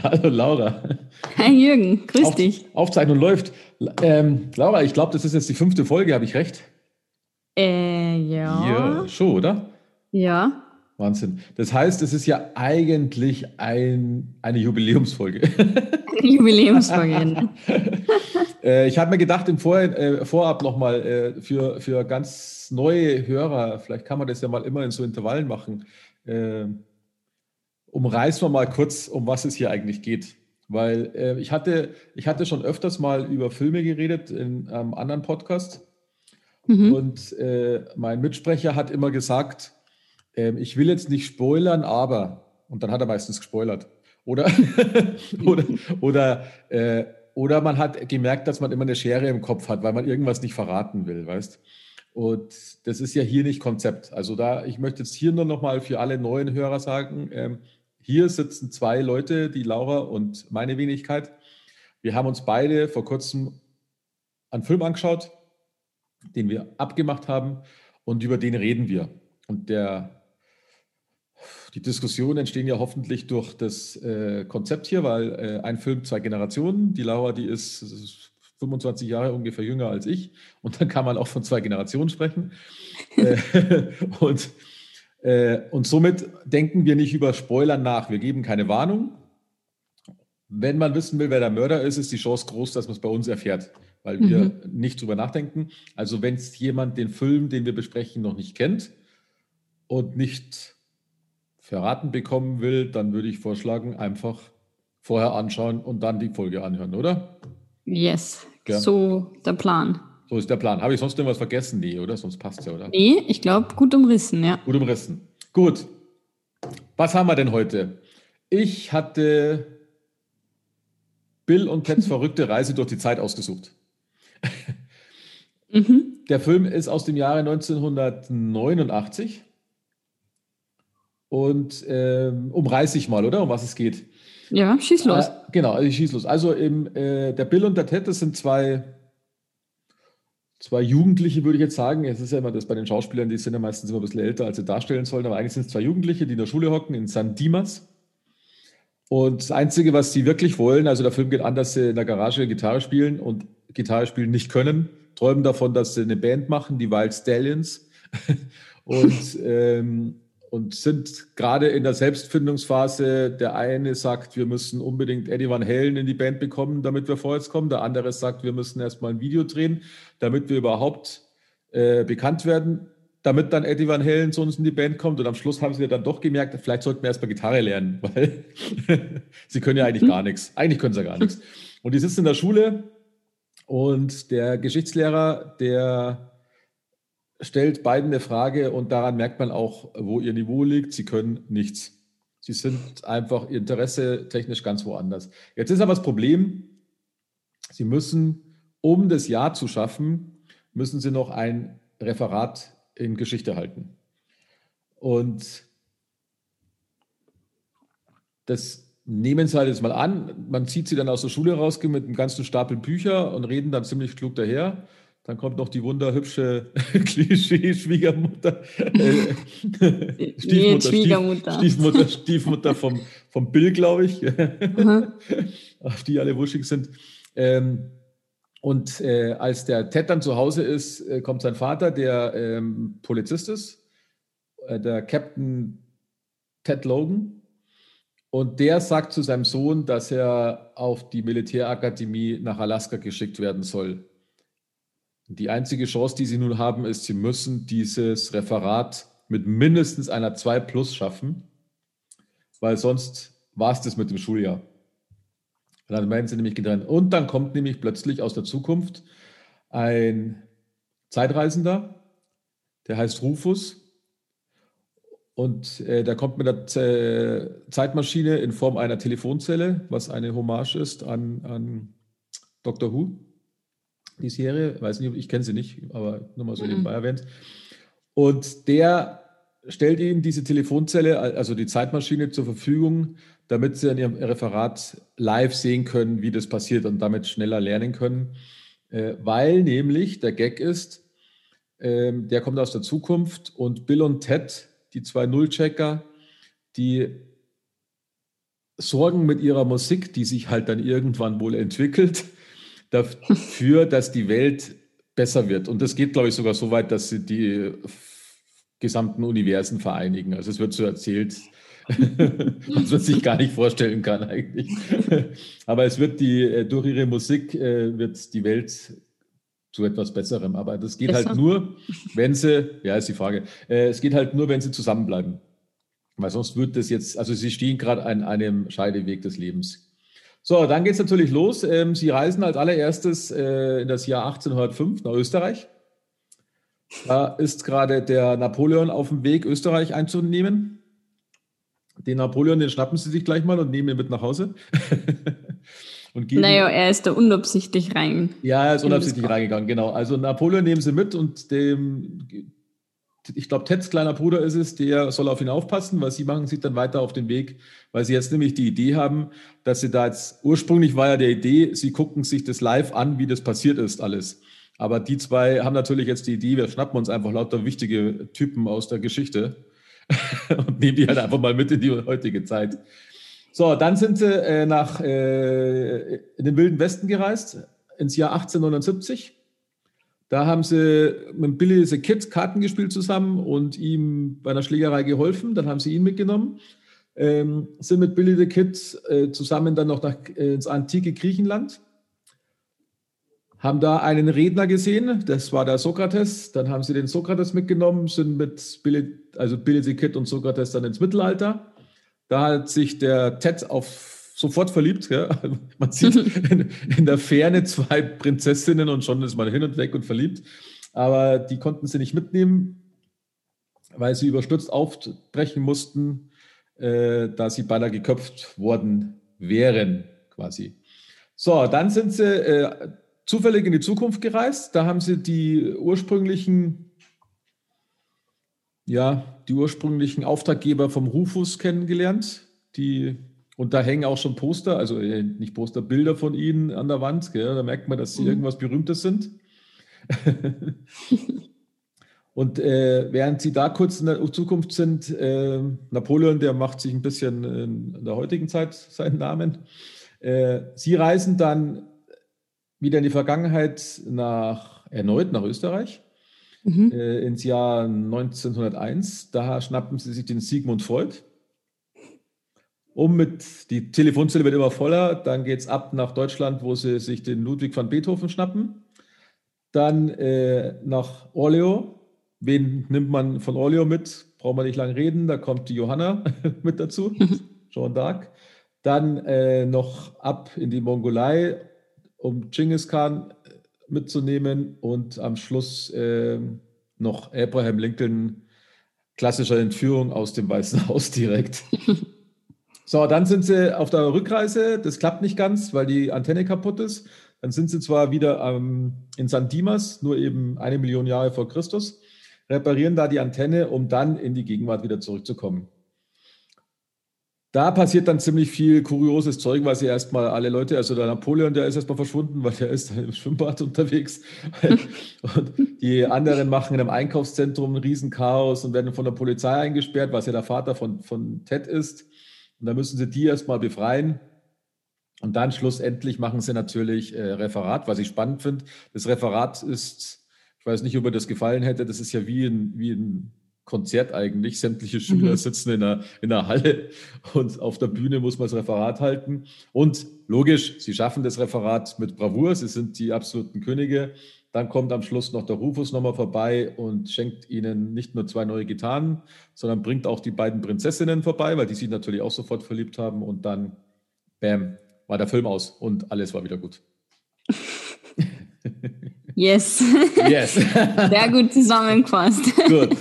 hallo Laura. Hi Jürgen, grüß Auf, dich. Aufzeichnung läuft. Ähm, Laura, ich glaube, das ist jetzt die fünfte Folge, habe ich recht? Äh, ja. Ja, schon, oder? Ja. Wahnsinn. Das heißt, es ist ja eigentlich ein, eine Jubiläumsfolge. Eine Jubiläumsfolge. äh, ich habe mir gedacht, im Vor äh, Vorab nochmal äh, für, für ganz neue Hörer, vielleicht kann man das ja mal immer in so Intervallen machen, äh, umreißen wir mal kurz, um was es hier eigentlich geht. Weil äh, ich, hatte, ich hatte schon öfters mal über Filme geredet in einem anderen Podcast. Mhm. Und äh, mein Mitsprecher hat immer gesagt, ähm, ich will jetzt nicht spoilern, aber, und dann hat er meistens gespoilert. Oder, oder, oder, äh, oder man hat gemerkt, dass man immer eine Schere im Kopf hat, weil man irgendwas nicht verraten will, weißt Und das ist ja hier nicht Konzept. Also da, ich möchte jetzt hier nur noch mal für alle neuen Hörer sagen, ähm, hier sitzen zwei Leute, die Laura und meine Wenigkeit. Wir haben uns beide vor kurzem einen Film angeschaut, den wir abgemacht haben und über den reden wir. Und der die Diskussionen entstehen ja hoffentlich durch das äh, Konzept hier, weil äh, ein Film, zwei Generationen. Die Laura, die ist, ist 25 Jahre ungefähr jünger als ich. Und dann kann man auch von zwei Generationen sprechen. äh, und, und somit denken wir nicht über Spoilern nach. Wir geben keine Warnung. Wenn man wissen will, wer der Mörder ist, ist die Chance groß, dass man es bei uns erfährt, weil wir mhm. nicht drüber nachdenken. Also wenn jemand den Film, den wir besprechen, noch nicht kennt und nicht verraten bekommen will, dann würde ich vorschlagen, einfach vorher anschauen und dann die Folge anhören, oder? Yes, Gern. so der Plan. So ist der Plan. Habe ich sonst irgendwas vergessen? Nee, oder? Sonst passt es ja, oder? Nee, ich glaube, gut umrissen, ja. Gut umrissen. Gut. Was haben wir denn heute? Ich hatte Bill und Teds verrückte Reise durch die Zeit ausgesucht. mhm. Der Film ist aus dem Jahre 1989 und ähm, umreiße ich mal, oder? Um was es geht. Ja, schieß los. Äh, genau, also ich schieß los. Also im, äh, der Bill und der Ted, das sind zwei, zwei Jugendliche, würde ich jetzt sagen. Es ist ja immer das bei den Schauspielern, die sind ja meistens immer ein bisschen älter, als sie darstellen sollen, aber eigentlich sind es zwei Jugendliche, die in der Schule hocken, in San Dimas. Und das Einzige, was sie wirklich wollen, also der Film geht an, dass sie in der Garage Gitarre spielen und Gitarre spielen nicht können, träumen davon, dass sie eine Band machen, die Wild Stallions. und ähm, und sind gerade in der Selbstfindungsphase. Der eine sagt, wir müssen unbedingt Eddie Van Halen in die Band bekommen, damit wir vorwärts kommen. Der andere sagt, wir müssen erstmal ein Video drehen, damit wir überhaupt äh, bekannt werden, damit dann Eddie Van Halen zu uns in die Band kommt. Und am Schluss haben sie dann doch gemerkt, vielleicht sollten wir erstmal Gitarre lernen, weil sie können ja eigentlich gar nichts. Eigentlich können sie ja gar nichts. Und die sitzen in der Schule und der Geschichtslehrer, der stellt beiden eine Frage und daran merkt man auch, wo ihr Niveau liegt. Sie können nichts. Sie sind einfach ihr Interesse technisch ganz woanders. Jetzt ist aber das Problem, Sie müssen, um das Jahr zu schaffen, müssen Sie noch ein Referat in Geschichte halten. Und das nehmen Sie halt jetzt mal an. Man zieht Sie dann aus der Schule raus mit einem ganzen Stapel Bücher und reden dann ziemlich klug daher. Dann kommt noch die wunderhübsche Klischee-Schwiegermutter. Äh, Stiefmutter, Schwiegermutter. Stiefmutter, Stiefmutter vom, vom Bill, glaube ich. Auf die alle wuschig sind. Ähm, und äh, als der Ted dann zu Hause ist, äh, kommt sein Vater, der ähm, Polizist ist, äh, der Captain Ted Logan. Und der sagt zu seinem Sohn, dass er auf die Militärakademie nach Alaska geschickt werden soll. Die einzige Chance, die sie nun haben, ist, sie müssen dieses Referat mit mindestens einer 2 plus schaffen, weil sonst war es das mit dem Schuljahr. Dann werden sie nämlich getrennt. Und dann kommt nämlich plötzlich aus der Zukunft ein Zeitreisender, der heißt Rufus. Und äh, der kommt mit der Z Zeitmaschine in Form einer Telefonzelle, was eine Hommage ist an, an Dr. Who die Serie. Weiß nicht, ich kenne sie nicht, aber nur mal so mhm. nebenbei erwähnt. Und der stellt ihnen diese Telefonzelle, also die Zeitmaschine zur Verfügung, damit sie an ihrem Referat live sehen können, wie das passiert und damit schneller lernen können. Äh, weil nämlich der Gag ist, ähm, der kommt aus der Zukunft und Bill und Ted die zwei Nullchecker, die sorgen mit ihrer Musik, die sich halt dann irgendwann wohl entwickelt, dafür, dass die Welt besser wird. Und das geht, glaube ich, sogar so weit, dass sie die gesamten Universen vereinigen. Also es wird so erzählt, was man sich gar nicht vorstellen kann eigentlich. Aber es wird die, äh, durch ihre Musik äh, wird die Welt zu etwas Besserem. Aber das geht halt Besser. halt nur, wenn sie, ja, ist die Frage, äh, es geht halt nur, wenn sie zusammenbleiben. Weil sonst wird das jetzt, also sie stehen gerade an einem Scheideweg des Lebens. So, dann geht es natürlich los. Ähm, sie reisen als allererstes in das Jahr 1805 nach Österreich. Da ist gerade der Napoleon auf dem Weg, Österreich einzunehmen. Den Napoleon, den schnappen sie sich gleich mal und nehmen ihn mit nach Hause. und geben, naja, er ist da unabsichtlich rein. Ja, er ist unabsichtlich reingegangen, genau. Also Napoleon nehmen sie mit und dem, ich glaube, Teds kleiner Bruder ist es, der soll auf ihn aufpassen, weil sie machen sich dann weiter auf den Weg, weil sie jetzt nämlich die Idee haben, dass sie da jetzt, ursprünglich war ja der Idee, sie gucken sich das live an, wie das passiert ist alles. Aber die zwei haben natürlich jetzt die Idee, wir schnappen uns einfach lauter wichtige Typen aus der Geschichte und nehmen die halt einfach mal mit in die heutige Zeit. So, dann sind sie äh, nach, äh, in den Wilden Westen gereist, ins Jahr 1879. Da haben sie mit Billy the Kid Karten gespielt zusammen und ihm bei einer Schlägerei geholfen. Dann haben sie ihn mitgenommen. Ähm, sind mit Billy the Kid äh, zusammen dann noch nach, äh, ins antike Griechenland haben da einen Redner gesehen, das war der Sokrates. Dann haben sie den Sokrates mitgenommen, sind mit Billy, also Billy the Kid und Sokrates dann ins Mittelalter. Da hat sich der Ted auf sofort verliebt. Ja. Man sieht in, in, der Ferne zwei Prinzessinnen und schon ist man hin und weg und verliebt. Aber die konnten sie nicht mitnehmen, weil sie überstürzt aufbrechen mussten, äh, da sie beinahe geköpft worden wären, quasi. So, dann sind sie äh, zufällig in die Zukunft gereist. Da haben sie die ursprünglichen, ja, die ursprünglichen Auftraggeber vom Rufus kennengelernt. Die, und da hängen auch schon Poster, also äh, nicht Poster, Bilder von ihnen an der Wand. Gell? Da merkt man, dass sie mhm. irgendwas Berühmtes sind. und äh, während sie da kurz in der Zukunft sind, äh, Napoleon, der macht sich ein bisschen in der heutigen Zeit seinen Namen. Äh, sie reisen dann wieder in die Vergangenheit nach, erneut nach Österreich, mhm. äh, ins Jahr 1901. Da schnappen sie sich den Sigmund Freud. Um mit, die Telefonzelle wird immer voller, dann geht es ab nach Deutschland, wo sie sich den Ludwig van Beethoven schnappen. Dann äh, nach Orleo. Wen nimmt man von Orleo mit? Braucht man nicht lange reden, da kommt die Johanna mit dazu, Jean d'Arc. Dann äh, noch ab in die Mongolei um Genghis Khan äh, mitzunehmen und am Schluss äh, noch Abraham Lincoln, klassischer Entführung aus dem Weißen Haus direkt. so, dann sind sie auf der Rückreise. Das klappt nicht ganz, weil die Antenne kaputt ist. Dann sind sie zwar wieder ähm, in San Dimas, nur eben eine Million Jahre vor Christus, reparieren da die Antenne, um dann in die Gegenwart wieder zurückzukommen. Da passiert dann ziemlich viel kurioses Zeug, weil sie erstmal alle Leute, also der Napoleon, der ist erstmal verschwunden, weil der ist im Schwimmbad unterwegs. und die anderen machen in einem Einkaufszentrum ein Riesenchaos und werden von der Polizei eingesperrt, was ja der Vater von, von Ted ist. Und da müssen sie die erstmal befreien. Und dann schlussendlich machen sie natürlich äh, Referat, was ich spannend finde. Das Referat ist, ich weiß nicht, ob mir das gefallen hätte, das ist ja wie ein, wie ein Konzert eigentlich. Sämtliche Schüler mhm. sitzen in einer, in einer Halle und auf der Bühne muss man das Referat halten. Und logisch, sie schaffen das Referat mit Bravour, sie sind die absoluten Könige. Dann kommt am Schluss noch der Rufus nochmal vorbei und schenkt ihnen nicht nur zwei neue Gitarren, sondern bringt auch die beiden Prinzessinnen vorbei, weil die sich natürlich auch sofort verliebt haben. Und dann, bam, war der Film aus und alles war wieder gut. Yes. Yes. Sehr gut zusammengefasst. Gut.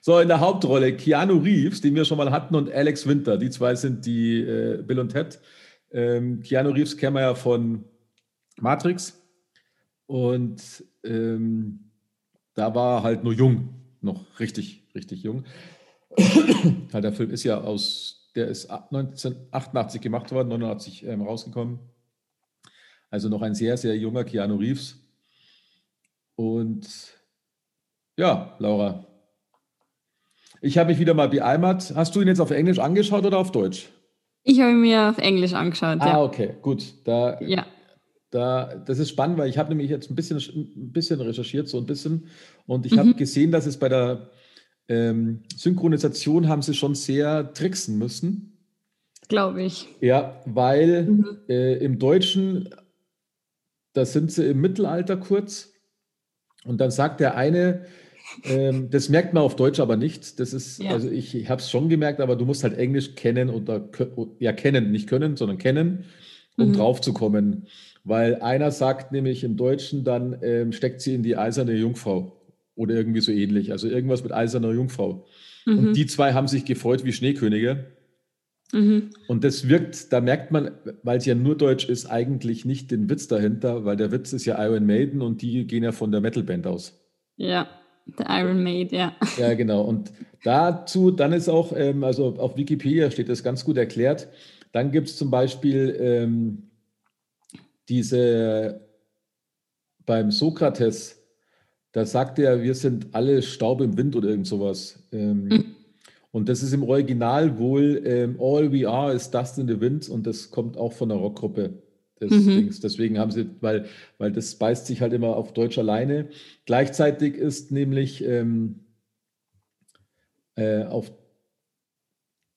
So, in der Hauptrolle Keanu Reeves, den wir schon mal hatten, und Alex Winter. Die zwei sind die äh, Bill und Ted. Ähm, Keanu Reeves kennen wir ja von Matrix. Und ähm, da war halt nur jung, noch richtig, richtig jung. der Film ist ja aus, der ist 1988 gemacht worden, 89 ähm, rausgekommen. Also noch ein sehr, sehr junger Keanu Reeves. Und ja, Laura, Ich habe mich wieder mal beeimert. Hast du ihn jetzt auf Englisch angeschaut oder auf Deutsch? Ich habe ihn mir auf Englisch angeschaut. Ah, ja. okay, gut. Da, ja. Da, das ist spannend, weil ich habe nämlich jetzt ein bisschen, ein bisschen recherchiert, so ein bisschen. Und ich mhm. habe gesehen, dass es bei der ähm, Synchronisation haben sie schon sehr tricksen müssen. Glaube ich. Ja, weil mhm. äh, im Deutschen, da sind sie im Mittelalter kurz. Und dann sagt der eine, ähm, das merkt man auf Deutsch aber nicht. Das ist, ja. also ich, ich habe es schon gemerkt, aber du musst halt Englisch kennen oder ja kennen, nicht können, sondern kennen, um mhm. drauf zu kommen. Weil einer sagt nämlich im Deutschen dann, ähm, steckt sie in die eiserne Jungfrau oder irgendwie so ähnlich. Also irgendwas mit eiserner Jungfrau. Mhm. Und die zwei haben sich gefreut wie Schneekönige. Mhm. Und das wirkt, da merkt man, weil es ja nur Deutsch ist, eigentlich nicht den Witz dahinter, weil der Witz ist ja Iron Maiden und die gehen ja von der Metalband aus. Ja, der Iron Maiden, ja. Ja, genau. Und dazu, dann ist auch, ähm, also auf Wikipedia steht das ganz gut erklärt. Dann gibt es zum Beispiel ähm, diese beim Sokrates, da sagt er, wir sind alle Staub im Wind oder irgend sowas. Ähm, mhm. Und das ist im Original wohl ähm, All We Are is Dust in the Wind und das kommt auch von der Rockgruppe des mhm. Dings. Deswegen haben sie, weil, weil das beißt sich halt immer auf Deutsch alleine. Gleichzeitig ist nämlich ähm, äh, auf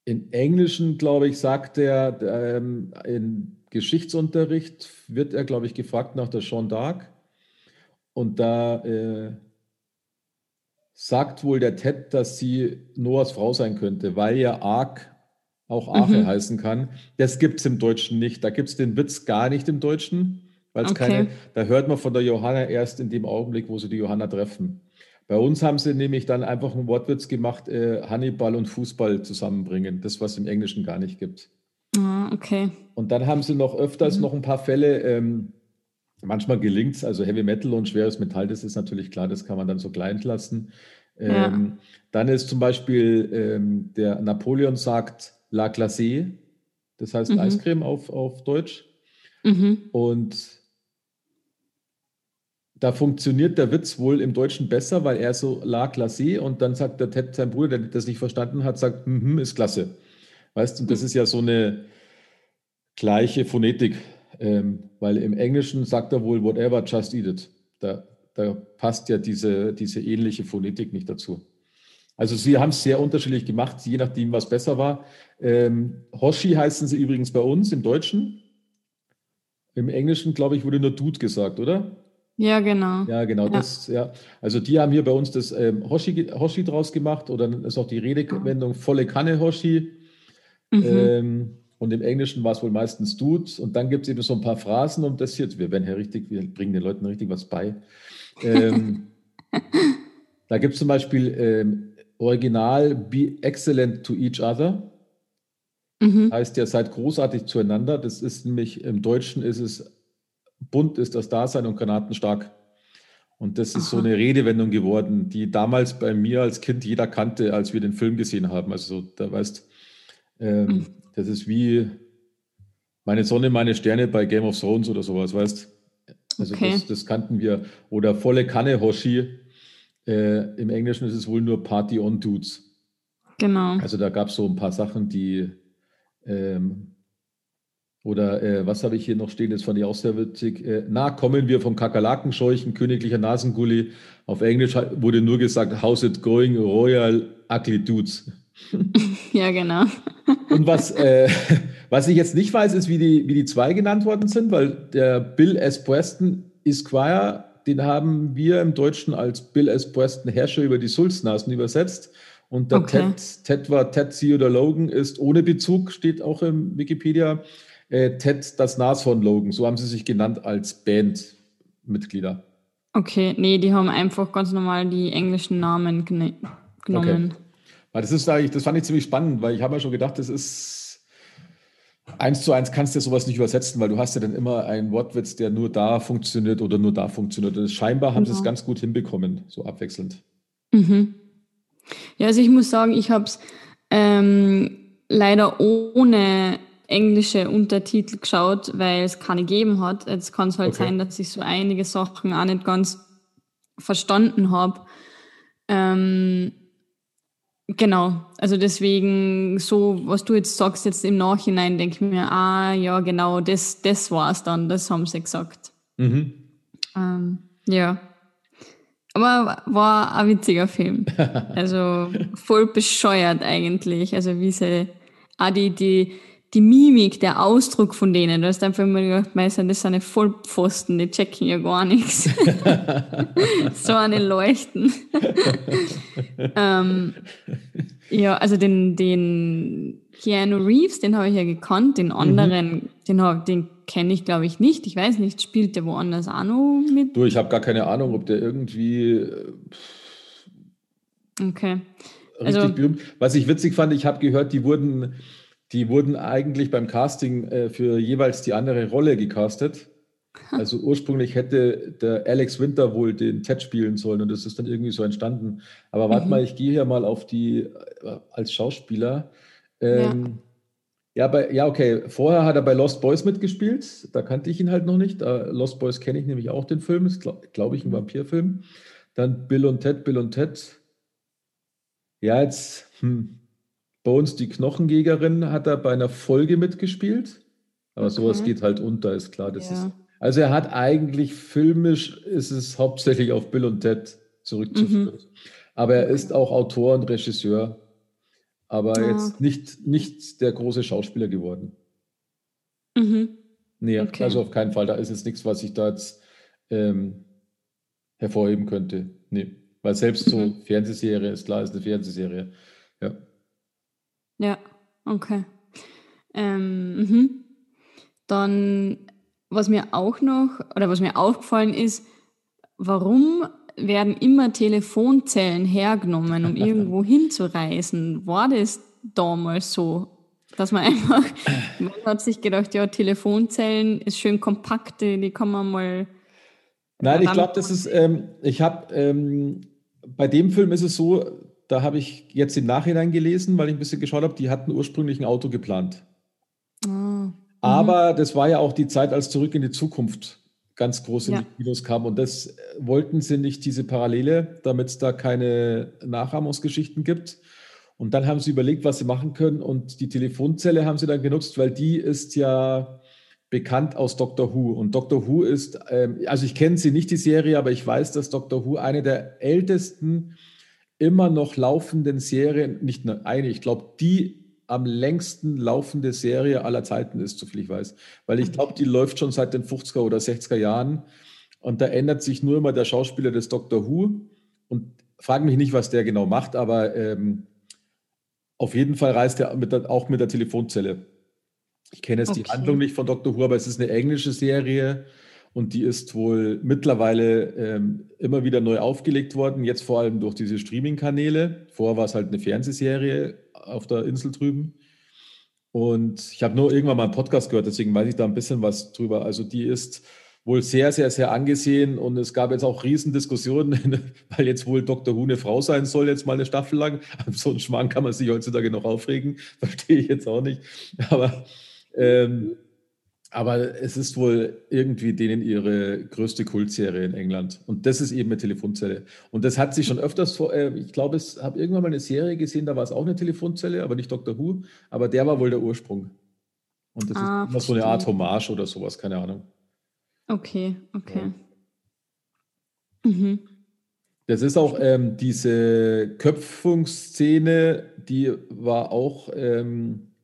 in Englischen, glaube ich, sagt er, ähm, in Geschichtsunterricht wird er, glaube ich, gefragt nach der Jeanne d'Arc. Und da äh, sagt wohl der Ted, dass sie Noahs Frau sein könnte, weil ja Ark auch Ache mhm. heißen kann. Das gibt es im Deutschen nicht. Da gibt es den Witz gar nicht im Deutschen, weil es okay. keine, da hört man von der Johanna erst in dem Augenblick, wo sie die Johanna treffen. Bei uns haben sie nämlich dann einfach einen Wortwitz gemacht, äh, Hannibal und Fußball zusammenbringen, das, was im Englischen gar nicht gibt. Ah, okay. Und dann haben sie noch öfters mhm. noch ein paar Fälle, ähm, Manchmal gelingt es, also Heavy Metal und schweres Metall, das ist natürlich klar, das kann man dann so klein lassen. Ja. Ähm, dann ist zum Beispiel ähm, der Napoleon sagt La Glacé, das heißt mhm. Eiscreme auf, auf Deutsch. Mhm. Und da funktioniert der Witz wohl im Deutschen besser, weil er so La Glacé und dann sagt der Ted, sein Bruder, der das nicht verstanden hat, sagt, mm -hmm, ist klasse. Weißt du, das ist ja so eine gleiche Phonetik. Ähm, weil im Englischen sagt er wohl, whatever, just eat it. Da, da passt ja diese, diese ähnliche Phonetik nicht dazu. Also sie haben es sehr unterschiedlich gemacht, je nachdem, was besser war. Ähm, Hoshi heißen sie übrigens bei uns im Deutschen. Im Englischen, glaube ich, wurde nur Dude gesagt, oder? Ja, genau. Ja, genau. Ja. Das, ja. Also die haben hier bei uns das ähm, Hoshi, Hoshi draus gemacht oder ist auch die Redewendung volle Kanne Hoshi. Mhm. Ähm, und im Englischen war es wohl meistens Dude. Und dann gibt es eben so ein paar Phrasen, um das jetzt, wir werden ja richtig, wir bringen den Leuten richtig was bei. Ähm, da gibt es zum Beispiel ähm, Original Be excellent to each other. Mhm. Heißt ja, seid großartig zueinander. Das ist nämlich im Deutschen ist es bunt ist das Dasein und granatenstark. Und das ist Aha. so eine Redewendung geworden, die damals bei mir als Kind jeder kannte, als wir den Film gesehen haben. Also so, da weißt, ähm, mhm. Das ist wie meine Sonne, meine Sterne bei Game of Thrones oder sowas, weißt Also okay. das, das, kannten wir. Oder volle Kanne Hoshi. Äh, Im Englischen ist es wohl nur Party on Dudes. Genau. Also da gab es so ein paar Sachen, die ähm, oder äh, was habe ich hier noch stehen? Das fand ich auch sehr witzig. Äh, na, kommen wir vom Kakerlakenscheuchen, königlicher Nasengully. Auf Englisch wurde nur gesagt, how's it going, royal ugly dudes. ja, genau. Und was, äh, was ich jetzt nicht weiß, ist, wie die, wie die zwei genannt worden sind, weil der Bill S. Preston Esquire, den haben wir im Deutschen als Bill S. Preston Herrscher über die Sulznasen übersetzt. Und der okay. Ted, Ted war Ted Theodore Logan, ist ohne Bezug, steht auch im Wikipedia. Äh, Ted das Nashorn Logan, so haben sie sich genannt als Bandmitglieder. Okay, nee, die haben einfach ganz normal die englischen Namen genommen. Okay. Das ist eigentlich, das fand ich ziemlich spannend, weil ich habe mir schon gedacht, das ist eins zu eins kannst du sowas nicht übersetzen, weil du hast ja dann immer einen Wortwitz, der nur da funktioniert oder nur da funktioniert. Und scheinbar haben genau. sie es ganz gut hinbekommen, so abwechselnd. Mhm. Ja, also ich muss sagen, ich habe es ähm, leider ohne englische Untertitel geschaut, weil es keine gegeben hat. Jetzt kann es halt okay. sein, dass ich so einige Sachen auch nicht ganz verstanden habe. Ähm, Genau, also deswegen, so, was du jetzt sagst, jetzt im Nachhinein, denke ich mir, ah, ja, genau, das, das es dann, das haben sie gesagt. Mhm. Ähm, ja. Aber war ein witziger Film. Also voll bescheuert eigentlich. Also wie sie, auch die, die, die Mimik, der Ausdruck von denen, du hast einfach immer gedacht, Meister, das sind eine Vollpfosten, die checken ja gar nichts. so eine Leuchten. ähm, ja, also den, den Keanu Reeves, den habe ich ja gekannt, den anderen, mhm. den, den kenne ich glaube ich nicht. Ich weiß nicht, spielt der woanders auch noch mit? Du, ich habe gar keine Ahnung, ob der irgendwie. Äh, okay. Richtig also, berühmt. Was ich witzig fand, ich habe gehört, die wurden die wurden eigentlich beim Casting äh, für jeweils die andere Rolle gecastet. Also ursprünglich hätte der Alex Winter wohl den Ted spielen sollen und das ist dann irgendwie so entstanden. Aber warte mhm. mal, ich gehe hier mal auf die äh, als Schauspieler. Ähm, ja. Ja, bei, ja, okay. Vorher hat er bei Lost Boys mitgespielt. Da kannte ich ihn halt noch nicht. Uh, Lost Boys kenne ich nämlich auch den Film. Ist, glaube glaub ich, ein mhm. Vampirfilm. Dann Bill und Ted, Bill und Ted. Ja, jetzt, hm, Bones, die Knochenjägerin, hat er bei einer Folge mitgespielt. Aber okay. sowas geht halt unter, ist klar. Das ja. ist, also er hat eigentlich filmisch, ist es hauptsächlich auf Bill und Ted zurückzuführen. Mhm. Aber er ist auch Autor und Regisseur. Aber ja. jetzt nicht, nicht der große Schauspieler geworden. Mhm. Nee, okay. also auf keinen Fall. Da ist jetzt nichts, was ich da jetzt ähm, hervorheben könnte. Nee. Weil selbst so mhm. Fernsehserie ist klar, ist eine Fernsehserie. Ja. Ja, okay. Ähm, mhm. Dann, was mir auch noch, oder was mir aufgefallen ist, warum werden immer Telefonzellen hergenommen, um irgendwo hinzureisen? War das damals so? Dass man einfach, man hat sich gedacht, ja, Telefonzellen ist schön kompakt, die kann man mal. Nein, ich glaube, das ist, ähm, ich habe, ähm, bei dem Film ist es so, da habe ich jetzt im Nachhinein gelesen, weil ich ein bisschen geschaut habe, die hatten ursprünglich ein Auto geplant. Oh. Aber das war ja auch die Zeit, als Zurück in die Zukunft ganz groß in ja. die Kinos kam. Und das äh, wollten sie nicht, diese Parallele, damit es da keine Nachahmungsgeschichten gibt. Und dann haben sie überlegt, was sie machen können. Und die Telefonzelle haben sie dann genutzt, weil die ist ja bekannt aus Doctor Who. Und Doctor Who ist, ähm, also ich kenne sie nicht, die Serie, aber ich weiß, dass Doctor Who eine der ältesten immer noch laufenden Serien, nicht nur eine, ich glaube, die am längsten laufende Serie aller Zeiten ist, soviel ich weiß. Weil ich glaube, die läuft schon seit den 50er oder 60er Jahren. Und da ändert sich nur immer der Schauspieler des Doctor Who. Und frage mich nicht, was der genau macht, aber ähm, auf jeden Fall reist er mit der, auch mit der Telefonzelle. Ich kenne jetzt okay. die Handlung nicht von Doctor Who, aber es ist eine englische Serie und die ist wohl mittlerweile ähm, immer wieder neu aufgelegt worden, jetzt vor allem durch diese Streaming-Kanäle. Vorher war es halt eine Fernsehserie auf der Insel drüben. Und ich habe nur irgendwann mal einen Podcast gehört, deswegen weiß ich da ein bisschen was drüber. Also die ist wohl sehr, sehr, sehr angesehen und es gab jetzt auch Riesendiskussionen, weil jetzt wohl Dr. Who eine Frau sein soll, jetzt mal eine Staffel lang. so einen Schmarrn kann man sich heutzutage noch aufregen, verstehe ich jetzt auch nicht. Aber ähm, aber es ist wohl irgendwie denen ihre größte Kultserie in England. Und das ist eben eine Telefonzelle. Und das hat sich schon öfters vor, äh, ich glaube, ich habe irgendwann mal eine Serie gesehen, da war es auch eine Telefonzelle, aber nicht Dr. Who. Aber der war wohl der Ursprung. Und das ah, ist immer so eine Art Hommage oder sowas, keine Ahnung. Okay, okay. Ja. Mhm. Das ist auch ähm, diese Köpfungsszene, die war auch. Ähm,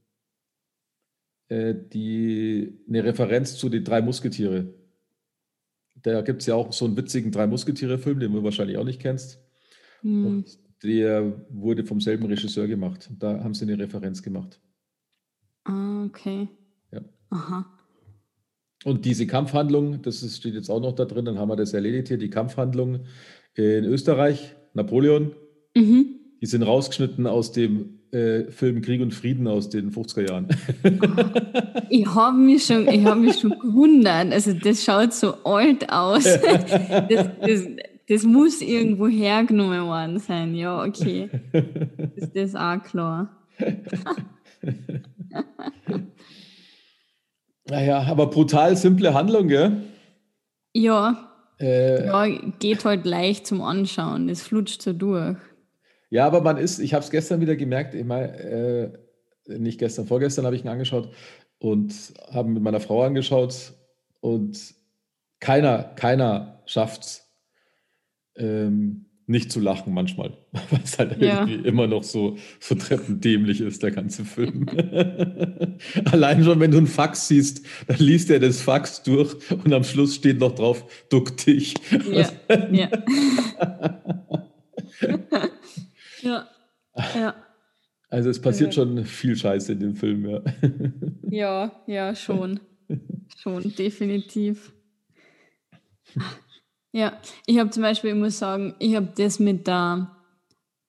äh, die, eine Referenz zu den drei Musketiere. Da gibt es ja auch so einen witzigen Drei Musketiere-Film, den du wahrscheinlich auch nicht kennst. Hm. Und der wurde vom selben Regisseur gemacht. Da haben sie eine Referenz gemacht. Ah, okay. Ja. Aha. Und diese Kampfhandlung, das ist, steht jetzt auch noch da drin, dann haben wir das erledigt hier, die Kampfhandlung in Österreich, Napoleon, mhm. Die sind rausgeschnitten aus dem äh, Film Krieg und Frieden aus den 50er Jahren. ich habe mich, schon, hab mich schon gewundert. Also, das schaut so alt aus. Das, das, das muss irgendwo hergenommen worden sein. Ja, okay. Ist das auch klar. naja, aber brutal simple Handlung, gell? Ja. Äh, ja, geht halt leicht zum Anschauen. Das flutscht so durch. Ja, aber man ist, ich habe es gestern wieder gemerkt, ich meine, äh, nicht gestern, vorgestern habe ich ihn angeschaut und habe mit meiner Frau angeschaut und keiner, keiner schafft es, ähm, nicht zu lachen manchmal, weil es halt ja. irgendwie immer noch so, so treppendämlich ist, der ganze Film. Allein schon, wenn du ein Fax siehst, dann liest er das Fax durch und am Schluss steht noch drauf, duck dich. Ja, ja. Ja. ja. Also es passiert ja. schon viel Scheiße in dem Film, ja. Ja, ja, schon. schon, definitiv. Ja, ich habe zum Beispiel, ich muss sagen, ich habe das mit der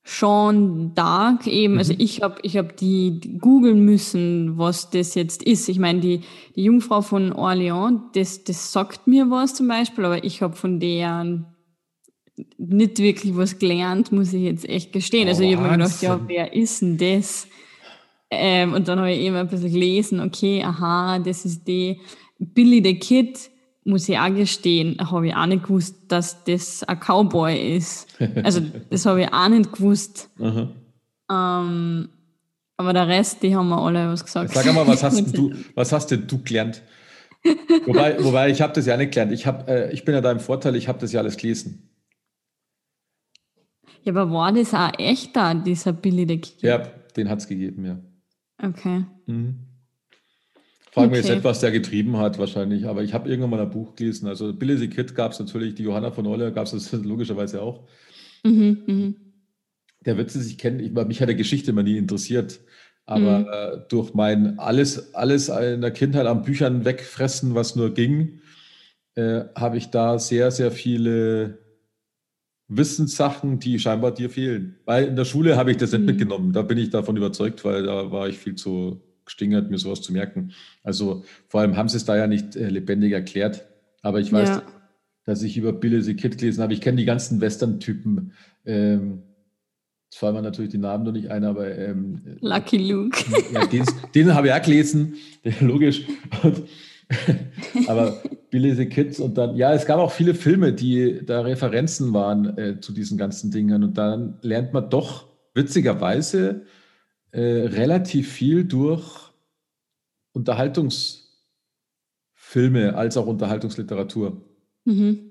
Sean Dark eben, also mhm. also ich habe ich hab die, googeln müssen, was das jetzt ist. Ich meine, die, die Jungfrau von Orléans, das, das sagt mir was zum Beispiel, aber ich habe von der nicht wirklich was gelernt, muss ich jetzt echt gestehen. Oh, also ich habe mir gedacht, ja, wer ist denn das? Ähm, und dann habe ich eben ein bisschen gelesen, okay, aha, das ist die Billy the Kid muss ich auch gestehen, habe ich auch nicht gewusst, dass das ein Cowboy ist. Also das habe ich auch nicht gewusst. Ähm, aber der Rest, die haben wir alle was gesagt. Sag mal, was hast du, was hast denn du gelernt? wobei, wobei, ich habe das ja nicht gelernt. Ich, hab, äh, ich bin ja da im Vorteil, ich habe das ja alles gelesen. Ja, aber war das auch echt da, dieser Billy the Kid? Ja, den hat es gegeben, ja. Okay. Mhm. Fragen okay. wir jetzt etwas, der getrieben hat wahrscheinlich, aber ich habe irgendwann mal ein Buch gelesen. Also Billy the Kid gab es natürlich, die Johanna von Olle gab es logischerweise auch. Mhm, mh. Der wird sie sich kennen. Ich, mich hat der Geschichte immer nie interessiert. Aber mhm. äh, durch mein alles, alles in der Kindheit an Büchern wegfressen, was nur ging, äh, habe ich da sehr, sehr viele Wissenssachen, die scheinbar dir fehlen. Weil in der Schule habe ich das nicht mhm. mitgenommen. Da bin ich davon überzeugt, weil da war ich viel zu gestingert, mir sowas zu merken. Also vor allem haben sie es da ja nicht äh, lebendig erklärt. Aber ich weiß, ja. dass ich über Billy the Kid gelesen habe. Ich kenne die ganzen Western-Typen. Ähm, Jetzt fallen mir natürlich die Namen noch nicht ein, aber ähm, Lucky Luke. Ja, den, den habe ich auch gelesen, logisch. Und, aber Billy the Kids und dann, ja, es gab auch viele Filme, die da Referenzen waren äh, zu diesen ganzen Dingen. Und dann lernt man doch witzigerweise äh, relativ viel durch Unterhaltungsfilme als auch Unterhaltungsliteratur. Mhm.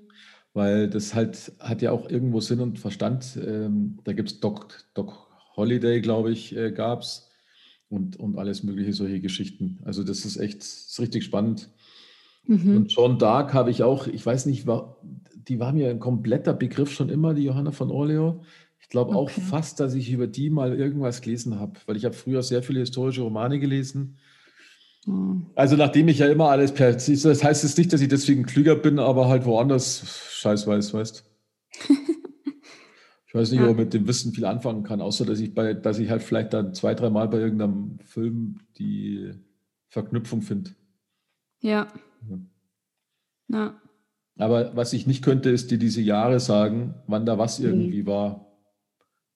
Weil das halt hat ja auch irgendwo Sinn und Verstand. Ähm, da gibt es Doc, Doc Holiday, glaube ich, äh, gab es. Und, und alles mögliche solche Geschichten. Also das ist echt ist richtig spannend. Mhm. Und John Dark habe ich auch, ich weiß nicht, war, die war mir ein kompletter Begriff schon immer, die Johanna von Orleo. Ich glaube auch fast, dass ich über die mal irgendwas gelesen habe, weil ich habe früher sehr viele historische Romane gelesen. Mhm. Also nachdem ich ja immer alles per, das heißt jetzt nicht, dass ich deswegen klüger bin, aber halt woanders scheiß weiß, weißt. Ich weiß nicht, ob man mit dem Wissen viel anfangen kann, außer dass ich bei, dass ich halt vielleicht dann zwei, dreimal bei irgendeinem Film die Verknüpfung finde. Ja. ja. Aber was ich nicht könnte, ist dir diese Jahre sagen, wann da was irgendwie mhm. war.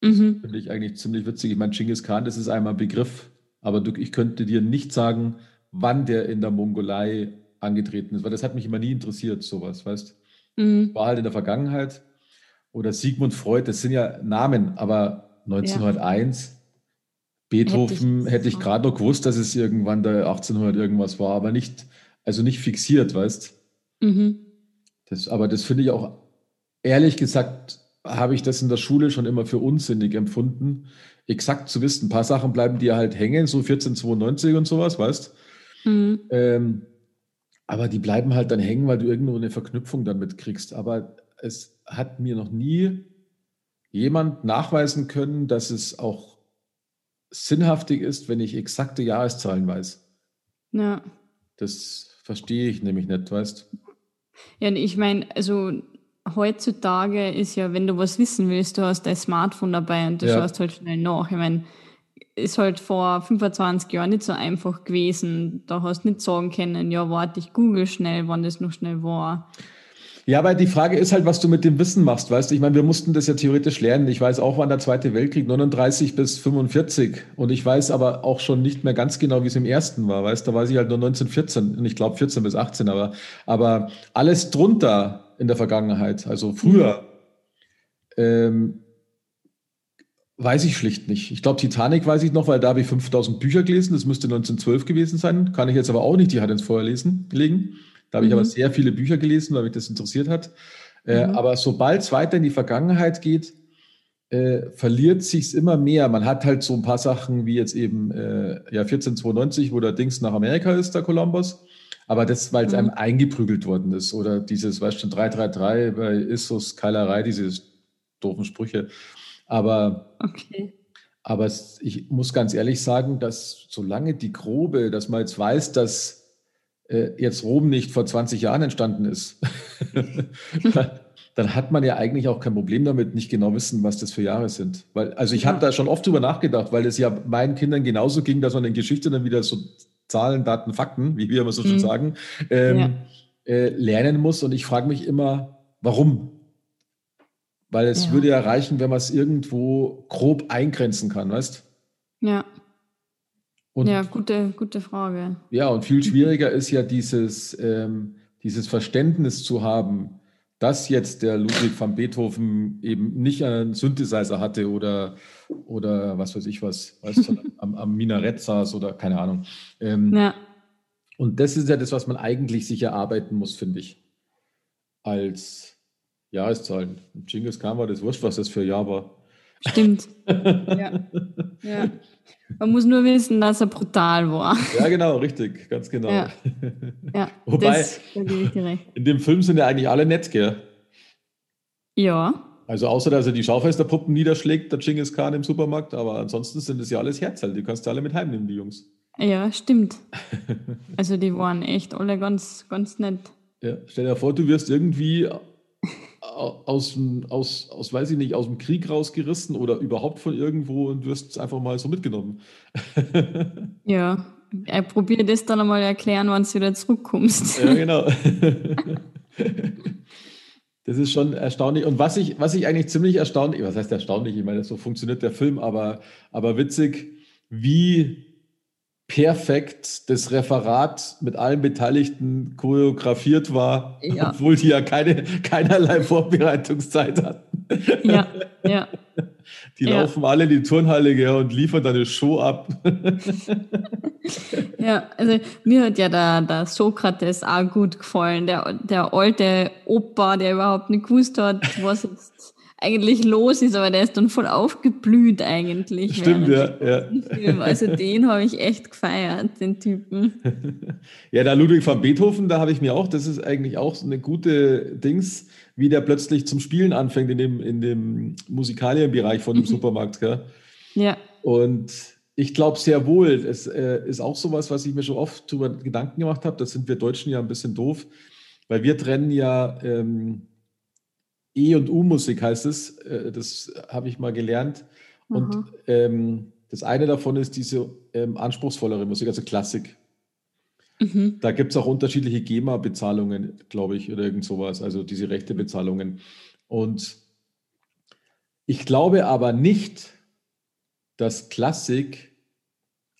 Mhm. Finde ich eigentlich ziemlich witzig. Ich meine, Genghis Khan, das ist einmal ein Begriff, aber du, ich könnte dir nicht sagen, wann der in der Mongolei angetreten ist, weil das hat mich immer nie interessiert, sowas, weißt mhm. War halt in der Vergangenheit. Oder Sigmund Freud, das sind ja Namen, aber 1901, ja. Beethoven hätte ich, hätte ich gerade noch gewusst, dass es irgendwann da 1800 irgendwas war, aber nicht, also nicht fixiert, weißt mhm. das, Aber das finde ich auch, ehrlich gesagt, habe ich das in der Schule schon immer für unsinnig empfunden, exakt zu wissen. Ein paar Sachen bleiben dir halt hängen, so 1492 und sowas, weißt mhm. ähm, aber die bleiben halt dann hängen, weil du irgendwo eine Verknüpfung damit kriegst. Aber es hat mir noch nie jemand nachweisen können, dass es auch sinnhaftig ist, wenn ich exakte Jahreszahlen weiß. Ja. Das verstehe ich nämlich nicht, weißt Ja, ich meine, also heutzutage ist ja, wenn du was wissen willst, du hast dein Smartphone dabei und du ja. schaust halt schnell nach. Ich meine, ist halt vor 25 Jahren nicht so einfach gewesen. Da hast du nicht sagen können, ja, warte, ich google schnell, wann das noch schnell war. Ja, aber die Frage ist halt, was du mit dem Wissen machst, weißt du? Ich meine, wir mussten das ja theoretisch lernen. Ich weiß auch, wann der Zweite Weltkrieg 39 bis 45 und ich weiß aber auch schon nicht mehr ganz genau, wie es im Ersten war, weißt? du? Da weiß ich halt nur 1914 und ich glaube 14 bis 18, aber, aber alles drunter in der Vergangenheit, also früher, ähm, Weiß ich schlicht nicht. Ich glaube, Titanic weiß ich noch, weil da habe ich 5000 Bücher gelesen. Das müsste 1912 gewesen sein. Kann ich jetzt aber auch nicht die Hand ins Feuer lesen, legen. Da habe mhm. ich aber mhm. sehr viele Bücher gelesen, weil mich das interessiert hat. Äh, mhm. aber sobald es weiter in die Vergangenheit geht, äh, verliert sich's immer mehr. Man hat halt so ein paar Sachen wie jetzt eben äh, ja 1492, wo der Dings nach Amerika ist, der Columbus. Aber das, weil es mhm. einem eingeprügelt worden ist. Oder dieses, weißt du, 333 bei Issus Keilerei, diese doofen Sprüche. Aber, okay. aber ich muss ganz ehrlich sagen, dass solange die Grobe, dass man jetzt weiß, dass jetzt Rom nicht vor 20 Jahren entstanden ist, dann hat man ja eigentlich auch kein Problem damit, nicht genau wissen, was das für Jahre sind. Weil, also ich ja. habe da schon oft drüber nachgedacht, weil es ja meinen Kindern genauso ging, dass man in Geschichte dann wieder so Zahlen, Daten, Fakten, wie wir immer so schön mhm. sagen, ähm, ja. äh, lernen muss. Und ich frage mich immer, warum? Weil es ja. würde ja reichen, wenn man es irgendwo grob eingrenzen kann, weißt Ja. Und, ja, gute, gute Frage. Ja, und viel schwieriger ist ja dieses, ähm, dieses Verständnis zu haben, dass jetzt der Ludwig van Beethoven eben nicht einen Synthesizer hatte oder, oder was weiß ich was, weißt am, am Minarett saß oder keine Ahnung. Ähm, ja. Und das ist ja das, was man eigentlich sich erarbeiten muss, finde ich. Als Jahreszahlen. Genghis Khan war das wurscht, was das für ein Jahr war. Stimmt. ja. ja. Man muss nur wissen, dass er brutal war. Ja, genau, richtig, ganz genau. Ja, ja Wobei, in dem Film sind ja eigentlich alle nett, gell? Ja. Also außer, dass er die Schaufensterpuppen niederschlägt, der Genghis Khan im Supermarkt, aber ansonsten sind es ja alles Herzl, die kannst du alle mit heimnehmen, die Jungs. Ja, stimmt. Also die waren echt alle ganz, ganz nett. Ja, stell dir vor, du wirst irgendwie aus, aus, aus, weiß ich nicht, aus dem Krieg rausgerissen oder überhaupt von irgendwo und wirst es einfach mal so mitgenommen. ja, ich probiere das dann einmal erklären, wann du wieder zurückkommst. Ja, genau. Das ist schon erstaunlich. Und was ich, was ich eigentlich ziemlich erstaunlich, was heißt erstaunlich? Ich meine, so funktioniert der Film, aber, aber witzig, wie perfekt das Referat mit allen Beteiligten choreografiert war, ja. obwohl die ja keine, keinerlei Vorbereitungszeit hatten. Ja, ja. Die ja. laufen alle in die Turnhalle gell, und liefern dann eine Show ab. ja, also mir hat ja der, der Sokrates auch gut gefallen. Der, der alte Opa, der überhaupt nicht gewusst hat, was jetzt eigentlich los ist, aber der ist dann voll aufgeblüht eigentlich. Stimmt, ja. ja. Also den habe ich echt gefeiert, den Typen. ja, der Ludwig van Beethoven, da habe ich mir auch, das ist eigentlich auch so eine gute Dings, wie der plötzlich zum Spielen anfängt in dem, in dem Musikalienbereich von dem mhm. Supermarkt. Gell? Ja. Und ich glaube sehr wohl, es äh, ist auch sowas, was ich mir schon oft darüber Gedanken gemacht habe. Das sind wir Deutschen ja ein bisschen doof, weil wir trennen ja ähm, E- und U-Musik heißt es. Äh, das habe ich mal gelernt. Und ähm, das eine davon ist diese ähm, anspruchsvollere Musik, also Klassik. Mhm. Da gibt es auch unterschiedliche GEMA-Bezahlungen, glaube ich, oder irgend sowas, also diese Rechtebezahlungen. Und ich glaube aber nicht, dass Klassik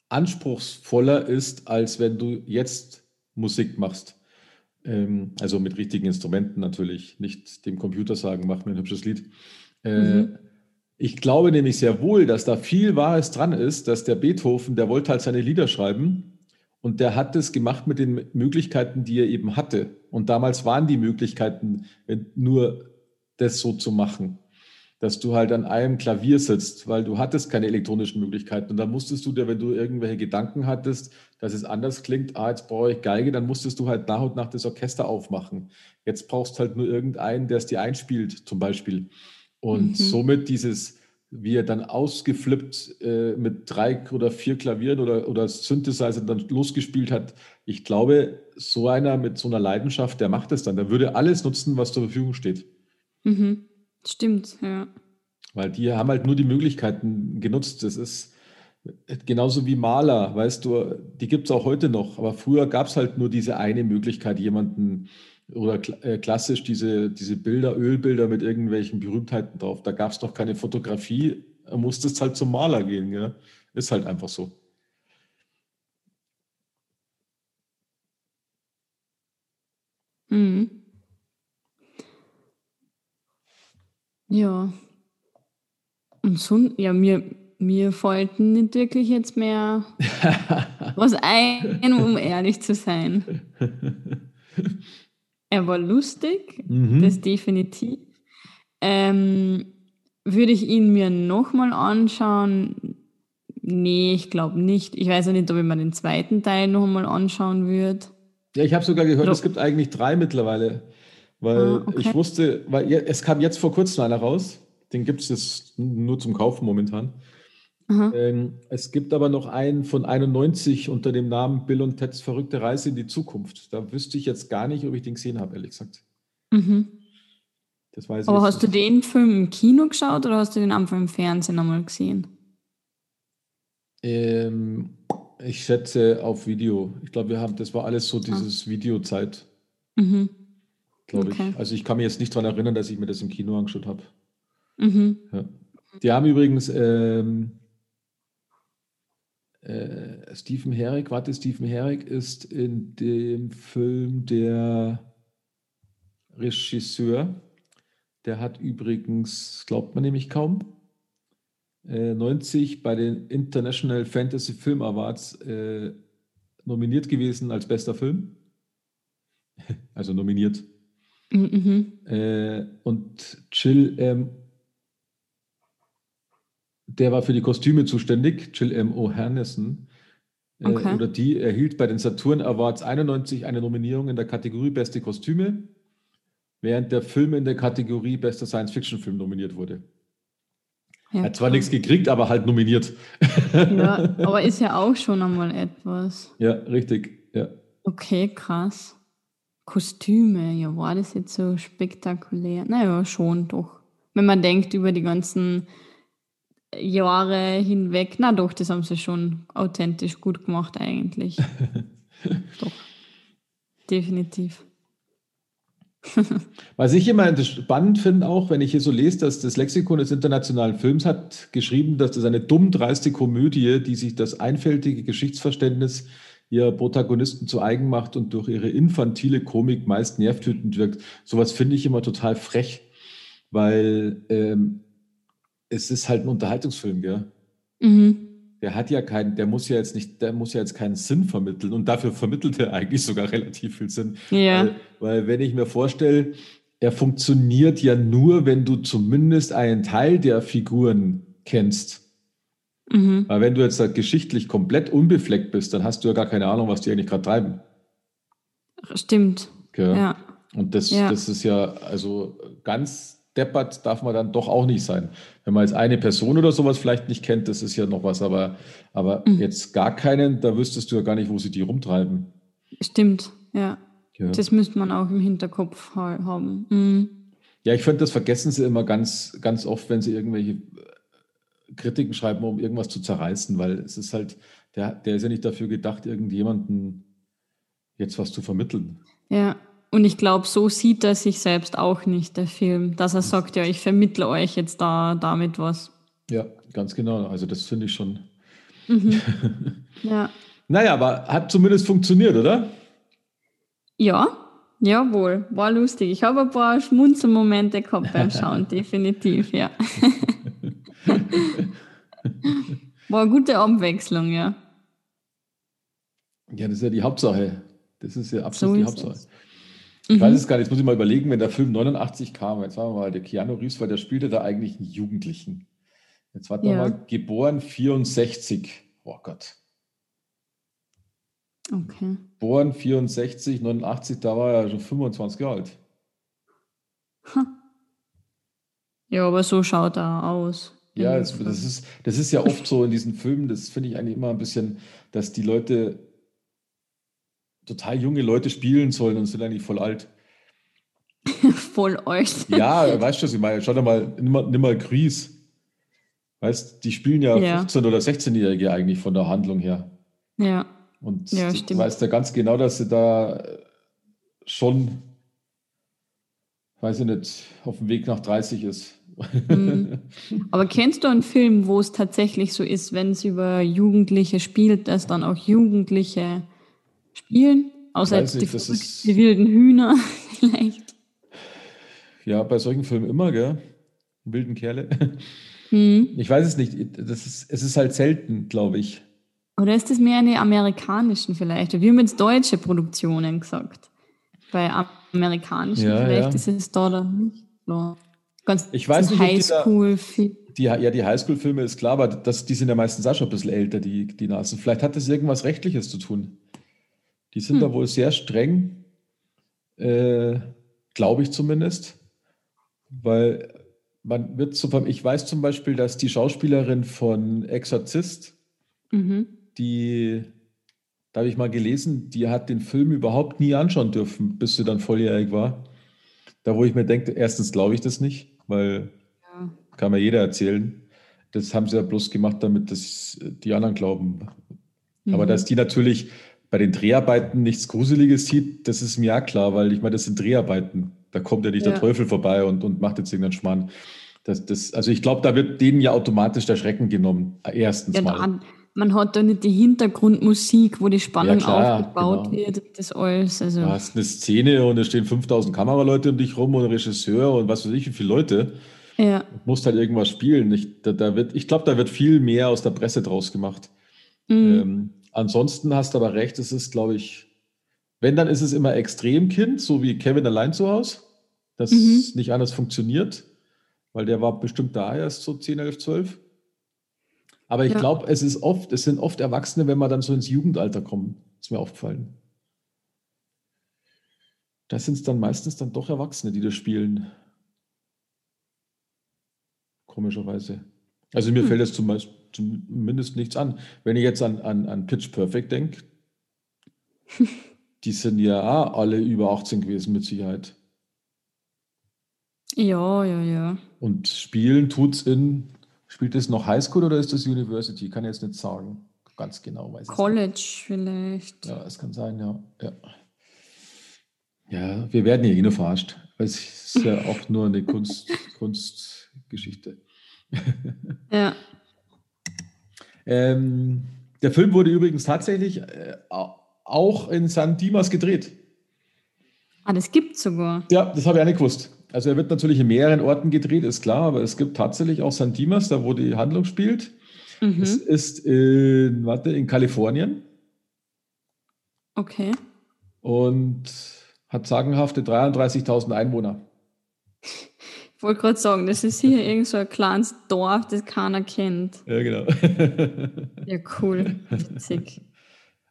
anspruchsvoller ist, als wenn du jetzt Musik machst. Ähm, also mit richtigen Instrumenten natürlich, nicht dem Computer sagen, mach mir ein hübsches Lied. Äh, mhm. Ich glaube nämlich sehr wohl, dass da viel Wahres dran ist, dass der Beethoven, der wollte halt seine Lieder schreiben und der hat es gemacht mit den Möglichkeiten, die er eben hatte. Und damals waren die Möglichkeiten nur das so zu machen dass du halt an einem Klavier sitzt, weil du hattest keine elektronischen Möglichkeiten. Und dann musstest du dir, wenn du irgendwelche Gedanken hattest, dass es anders klingt, ah, jetzt brauche ich Geige, dann musstest du halt nach und nach das Orchester aufmachen. Jetzt brauchst du halt nur irgendeinen, der es dir einspielt, zum Beispiel. Und mhm. somit dieses, wie er dann ausgeflippt äh, mit drei oder vier Klavieren oder, oder Synthesizer dann losgespielt hat. Ich glaube, so einer mit so einer Leidenschaft, der macht es dann. Der würde alles nutzen, was zur Verfügung steht. Mhm. Stimmt, ja. Weil die haben halt nur die Möglichkeiten genutzt. Das ist genauso wie Maler, weißt du, die gibt es auch heute noch. Aber früher gab es halt nur diese eine Möglichkeit, jemanden oder äh, klassisch diese, diese Bilder, Ölbilder mit irgendwelchen Berühmtheiten drauf. Da gab es noch keine Fotografie, musstest halt zum Maler gehen. Gell? Ist halt einfach so. Mhm. Ja. Und so, ja, mir, mir fällt nicht wirklich jetzt mehr was ein, um ehrlich zu sein. Er war lustig, mhm. das definitiv. Ähm, würde ich ihn mir nochmal anschauen? Nee, ich glaube nicht. Ich weiß auch nicht, ob ich mir den zweiten Teil nochmal anschauen würde. Ja, ich habe sogar gehört, es gibt eigentlich drei mittlerweile. Weil ah, okay. ich wusste, weil es kam jetzt vor kurzem einer raus. Den gibt es jetzt nur zum Kaufen momentan. Ähm, es gibt aber noch einen von 91 unter dem Namen Bill und Teds verrückte Reise in die Zukunft. Da wüsste ich jetzt gar nicht, ob ich den gesehen habe, ehrlich gesagt. Mhm. Das weiß aber hast du den Film im Kino geschaut oder hast du den einfach im Fernsehen nochmal gesehen? Ähm, ich schätze auf Video. Ich glaube, wir haben, das war alles so ah. dieses ah. Videozeit. Mhm. Glaube okay. ich. Also ich kann mich jetzt nicht daran erinnern, dass ich mir das im Kino angeschaut habe. Mhm. Ja. Die haben übrigens ähm, äh, Stephen Herrick, warte, Stephen Herrick ist in dem Film der Regisseur. Der hat übrigens, glaubt man nämlich kaum, äh, 90 bei den International Fantasy Film Awards äh, nominiert gewesen als bester Film. also nominiert. Mhm. Äh, und Chill ähm, der war für die Kostüme zuständig, Jill M. O'Hernison. Äh, okay. oder die erhielt bei den Saturn Awards 91 eine Nominierung in der Kategorie Beste Kostüme, während der Film in der Kategorie Bester Science-Fiction-Film nominiert wurde. Ja, Hat zwar nichts gekriegt, aber halt nominiert. Ja, aber ist ja auch schon einmal etwas. Ja, richtig. Ja. Okay, krass. Kostüme, ja, war das jetzt so spektakulär? Naja, schon doch. Wenn man denkt über die ganzen Jahre hinweg, na doch, das haben sie schon authentisch gut gemacht eigentlich. doch, definitiv. Was ich immer spannend finde, auch wenn ich hier so lese, dass das Lexikon des internationalen Films hat geschrieben, dass das eine dumm dreiste Komödie, die sich das einfältige Geschichtsverständnis ihrer Protagonisten zu eigen macht und durch ihre infantile Komik meist nervtötend wirkt. Sowas finde ich immer total frech, weil ähm, es ist halt ein Unterhaltungsfilm, gell? Mhm. Der hat ja keinen, der muss ja jetzt nicht, der muss ja jetzt keinen Sinn vermitteln und dafür vermittelt er eigentlich sogar relativ viel Sinn. Ja. Weil, weil wenn ich mir vorstelle, er funktioniert ja nur, wenn du zumindest einen Teil der Figuren kennst. Mhm. Weil wenn du jetzt halt geschichtlich komplett unbefleckt bist, dann hast du ja gar keine Ahnung, was die eigentlich gerade treiben. Stimmt. Okay. Ja. Und das, ja. das ist ja also ganz deppert darf man dann doch auch nicht sein. Wenn man jetzt eine Person oder sowas vielleicht nicht kennt, das ist ja noch was, aber, aber mhm. jetzt gar keinen, da wüsstest du ja gar nicht, wo sie die rumtreiben. Stimmt, ja. ja. Das müsste man auch im Hinterkopf haben. Mhm. Ja, ich finde, das vergessen sie immer ganz, ganz oft, wenn sie irgendwelche äh, Kritiken schreiben, um irgendwas zu zerreißen, weil es ist halt, der, der ist ja nicht dafür gedacht, irgendjemanden jetzt was zu vermitteln. Ja, und ich glaube, so sieht er sich selbst auch nicht, der Film, dass er sagt, ja, ich vermittle euch jetzt da damit was. Ja, ganz genau. Also das finde ich schon. Mhm. ja. Naja, aber hat zumindest funktioniert, oder? Ja, jawohl. War lustig. Ich habe ein paar Schmunzelmomente gehabt beim Schauen, definitiv, ja. War eine gute Abwechslung, ja. Ja, das ist ja die Hauptsache. Das ist ja absolut so die Hauptsache. Es. Ich mhm. weiß es gar nicht, jetzt muss ich mal überlegen, wenn der Film 89 kam, jetzt sagen wir mal, der Keanu Reeves, weil der spielte da eigentlich einen Jugendlichen. Jetzt war ja. mal geboren 64. Oh Gott. Okay. Geboren 64, 89, da war er schon 25 Jahre alt. Ja, aber so schaut er aus. Ja, das, das, ist, das ist ja oft so in diesen Filmen, das finde ich eigentlich immer ein bisschen, dass die Leute total junge Leute spielen sollen und sind eigentlich voll alt. voll alt. Ja, weißt du, was ich meine? Schau dir mal, nimm mal, nimm mal Gries. Weißt die spielen ja, ja. 15- oder 16-Jährige eigentlich von der Handlung her. Ja. Und ja, du weißt ja ganz genau, dass sie da schon, weiß ich nicht, auf dem Weg nach 30 ist. Mhm. Aber kennst du einen Film, wo es tatsächlich so ist, wenn es über Jugendliche spielt, dass dann auch Jugendliche spielen? Außer jetzt nicht, die, die, wilden Hühner vielleicht. Ja, bei solchen Filmen immer, gell? Wilden Kerle. Hm. Ich weiß es nicht. Das ist, es ist halt selten, glaube ich. Oder ist das mehr eine amerikanischen vielleicht? Wir haben jetzt deutsche Produktionen gesagt. Bei amerikanischen ja, vielleicht ja. ist es da dann nicht so. Ganz ich weiß nicht, Highschool die, die, ja, die Highschool-Filme ist klar, aber das, die sind ja meistens auch schon ein bisschen älter, die, die Nasen. Vielleicht hat das irgendwas Rechtliches zu tun. Die sind hm. da wohl sehr streng, äh, glaube ich zumindest, weil man wird so, ich weiß zum Beispiel, dass die Schauspielerin von Exorzist, mhm die, da habe ich mal gelesen, die hat den Film überhaupt nie anschauen dürfen, bis sie dann volljährig war. Da, wo ich mir denke, erstens glaube ich das nicht, weil ja. kann mir jeder erzählen. Das haben sie ja bloß gemacht, damit das die anderen glauben. Mhm. Aber dass die natürlich bei den Dreharbeiten nichts Gruseliges sieht, das ist mir ja klar, weil ich meine, das sind Dreharbeiten. Da kommt ja nicht ja. der Teufel vorbei und, und macht jetzt irgendeinen Schmarrn. Das, das, also ich glaube, da wird denen ja automatisch der Schrecken genommen. Erstens ja, mal man hat da nicht die Hintergrundmusik, wo die Spannung klar, aufgebaut genau. wird, das alles. Also. Du hast eine Szene und da stehen 5000 Kameraleute um dich rum und Regisseur und was weiß ich, wie viele Leute. Ja. Du musst halt irgendwas spielen. Ich, da, da wird, ich glaube, da wird viel mehr aus der Presse draus gemacht. Mhm. Ähm, ansonsten hast du aber recht, es ist, glaube ich, wenn, dann ist es immer Extremkind, so wie Kevin allein zu Hause, das mhm. nicht anders funktioniert, weil der war bestimmt da erst so 10, 11, 12. Aber ich ja. glaube, es ist oft, es sind oft Erwachsene, wenn wir dann so ins Jugendalter kommen. Ist mir aufgefallen. Da sind es dann meistens dann doch Erwachsene, die das spielen. Komischerweise. Also mir hm. fällt jetzt zum zumindest nichts an. Wenn ich jetzt an, an, an Pitch Perfect denke, die sind ja alle über 18 gewesen mit Sicherheit. Ja, ja, ja. Und spielen tut es in Spielt das noch Highschool oder ist das University? Kann ich jetzt nicht sagen. Ganz genau weiß ich College nicht. vielleicht. Ja, es kann sein, ja. ja. Ja, wir werden hier eh nur verarscht. Es ist ja auch nur eine Kunst, Kunstgeschichte. ja. Ähm, der Film wurde übrigens tatsächlich äh, auch in San Dimas gedreht. Ah, das gibt es sogar. Ja, das habe ich auch nicht gewusst. Also er wird natürlich in mehreren Orten gedreht, ist klar, aber es gibt tatsächlich auch San Dimas, da wo die Handlung spielt. Mhm. Es ist in, warte, in Kalifornien. Okay. Und hat sagenhafte 33.000 Einwohner. Ich wollte gerade sagen, das ist hier irgend so ein kleines Dorf, das keiner kennt. Ja, genau. ja, cool. Witzig.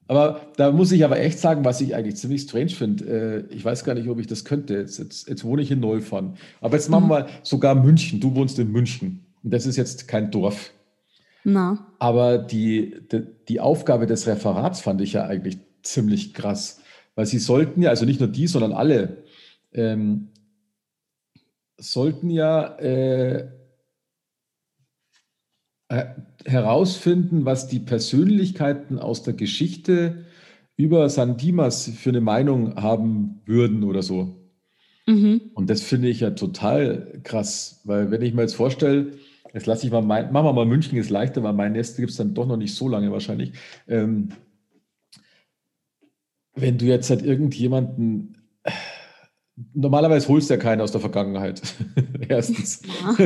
Aber da muss ich aber echt sagen, was ich eigentlich ziemlich strange finde. Äh, ich weiß gar nicht, ob ich das könnte. Jetzt, jetzt, jetzt wohne ich in Neufahren. Aber jetzt machen wir mhm. mal sogar München. Du wohnst in München. Und das ist jetzt kein Dorf. Na. Aber die, die, die Aufgabe des Referats fand ich ja eigentlich ziemlich krass. Weil sie sollten ja, also nicht nur die, sondern alle, ähm, sollten ja äh, äh, herausfinden, was die Persönlichkeiten aus der Geschichte über San Dimas für eine Meinung haben würden oder so. Mhm. Und das finde ich ja total krass, weil wenn ich mir jetzt vorstelle, jetzt lasse ich mal mein, machen wir mal München ist leichter, weil mein Nest gibt es dann doch noch nicht so lange wahrscheinlich. Ähm, wenn du jetzt halt irgendjemanden Normalerweise holst du ja keinen aus der Vergangenheit. Erstens.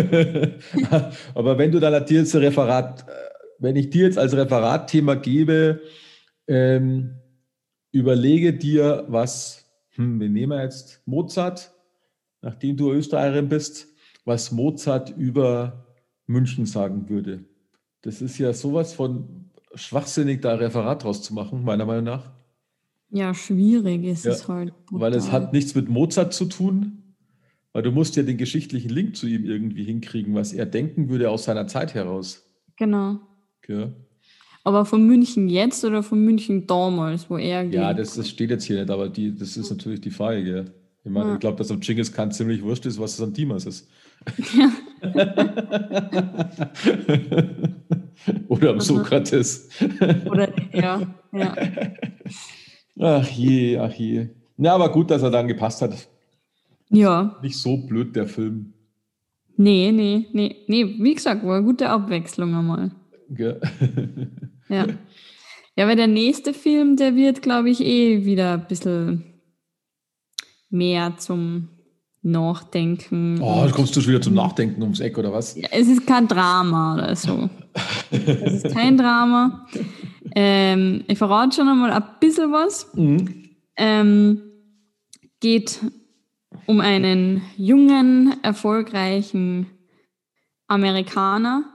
Aber wenn du dann jetzt ein Referat, äh, wenn ich dir jetzt als Referatthema gebe, ähm, überlege dir, was, hm, wir nehmen jetzt Mozart, nachdem du Österreicherin bist, was Mozart über München sagen würde. Das ist ja sowas von schwachsinnig, da ein Referat draus zu machen, meiner Meinung nach. Ja, schwierig ist ja, es halt. Brutal. Weil es hat nichts mit Mozart zu tun, weil du musst ja den geschichtlichen Link zu ihm irgendwie hinkriegen, was er denken würde aus seiner Zeit heraus. Genau. Ja. Aber von München jetzt oder von München damals, wo er Ja, das, das, steht jetzt hier nicht, aber die, das ist natürlich die Frage. Gell? Ich meine, ja. ich glaube, dass am Genghis Khan ziemlich wurscht ist, was es an Dimas ist. Ja. oder am Sokrates. Oder, ja, ja. Ach je, ach je. Ja, aber gut, dass er dann gepasst hat. Ja. Nicht so blöd, der Film. Nee, nee, nee, nee, wie gesagt, war eine gute Abwechslung einmal. Ja. ja. Ja, weil der nächste Film, der wird, glaube ich, eh wieder ein bisschen mehr zum Nachdenken. Oh, kommst du schon wieder zum Nachdenken ums Eck oder was? Ja, es ist kein Drama oder so. es ist kein Drama. Ähm, ich verrate schon einmal ein bisschen was. Mhm. Ähm, geht um einen jungen, erfolgreichen Amerikaner,